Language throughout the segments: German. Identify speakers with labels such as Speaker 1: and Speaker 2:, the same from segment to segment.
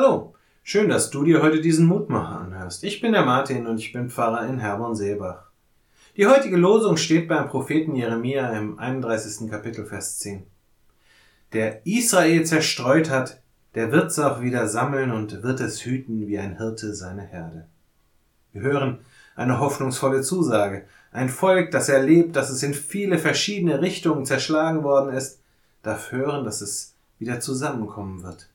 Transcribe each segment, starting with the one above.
Speaker 1: Hallo, schön, dass du dir heute diesen Mutmacher anhörst. Ich bin der Martin und ich bin Pfarrer in Herborn-Seebach. Die heutige Losung steht beim Propheten Jeremia im 31. Kapitel Vers 10. Der Israel zerstreut hat, der wird's auch wieder sammeln und wird es hüten wie ein Hirte seine Herde. Wir hören eine hoffnungsvolle Zusage. Ein Volk, das erlebt, dass es in viele verschiedene Richtungen zerschlagen worden ist, darf hören, dass es wieder zusammenkommen wird.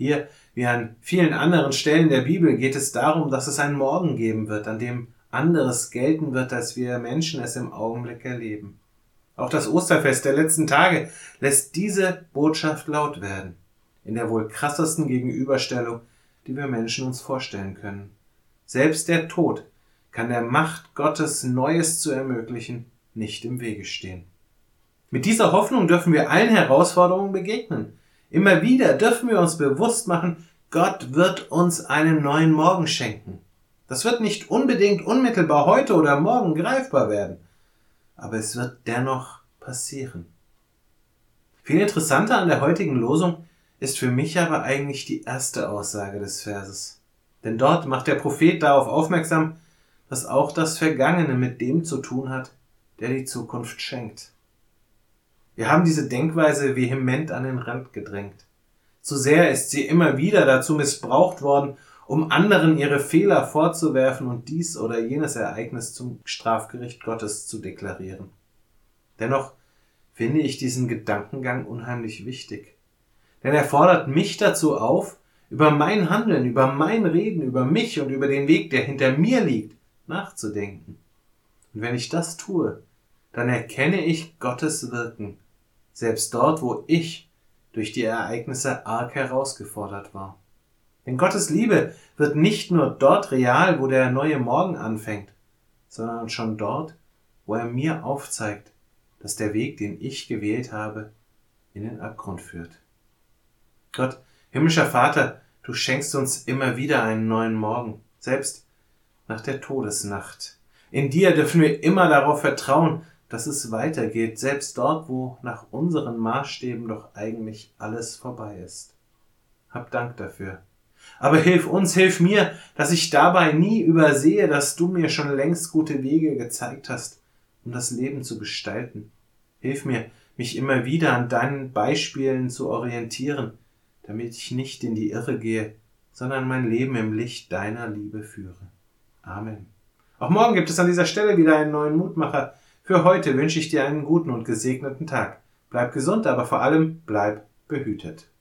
Speaker 1: Hier, wie an vielen anderen Stellen der Bibel, geht es darum, dass es einen Morgen geben wird, an dem anderes gelten wird, als wir Menschen es im Augenblick erleben. Auch das Osterfest der letzten Tage lässt diese Botschaft laut werden, in der wohl krassesten Gegenüberstellung, die wir Menschen uns vorstellen können. Selbst der Tod kann der Macht Gottes Neues zu ermöglichen nicht im Wege stehen. Mit dieser Hoffnung dürfen wir allen Herausforderungen begegnen. Immer wieder dürfen wir uns bewusst machen, Gott wird uns einen neuen Morgen schenken. Das wird nicht unbedingt unmittelbar heute oder morgen greifbar werden, aber es wird dennoch passieren. Viel interessanter an der heutigen Losung ist für mich aber eigentlich die erste Aussage des Verses. Denn dort macht der Prophet darauf aufmerksam, dass auch das Vergangene mit dem zu tun hat, der die Zukunft schenkt. Wir haben diese Denkweise vehement an den Rand gedrängt. Zu sehr ist sie immer wieder dazu missbraucht worden, um anderen ihre Fehler vorzuwerfen und dies oder jenes Ereignis zum Strafgericht Gottes zu deklarieren. Dennoch finde ich diesen Gedankengang unheimlich wichtig. Denn er fordert mich dazu auf, über mein Handeln, über mein Reden, über mich und über den Weg, der hinter mir liegt, nachzudenken. Und wenn ich das tue, dann erkenne ich Gottes Wirken selbst dort, wo ich durch die Ereignisse arg herausgefordert war. Denn Gottes Liebe wird nicht nur dort real, wo der neue Morgen anfängt, sondern schon dort, wo er mir aufzeigt, dass der Weg, den ich gewählt habe, in den Abgrund führt. Gott, himmlischer Vater, du schenkst uns immer wieder einen neuen Morgen, selbst nach der Todesnacht. In dir dürfen wir immer darauf vertrauen, dass es weitergeht, selbst dort, wo nach unseren Maßstäben doch eigentlich alles vorbei ist. Hab Dank dafür. Aber hilf uns, hilf mir, dass ich dabei nie übersehe, dass du mir schon längst gute Wege gezeigt hast, um das Leben zu gestalten. Hilf mir, mich immer wieder an deinen Beispielen zu orientieren, damit ich nicht in die Irre gehe, sondern mein Leben im Licht deiner Liebe führe. Amen. Auch morgen gibt es an dieser Stelle wieder einen neuen Mutmacher, für heute wünsche ich dir einen guten und gesegneten Tag. Bleib gesund, aber vor allem bleib behütet.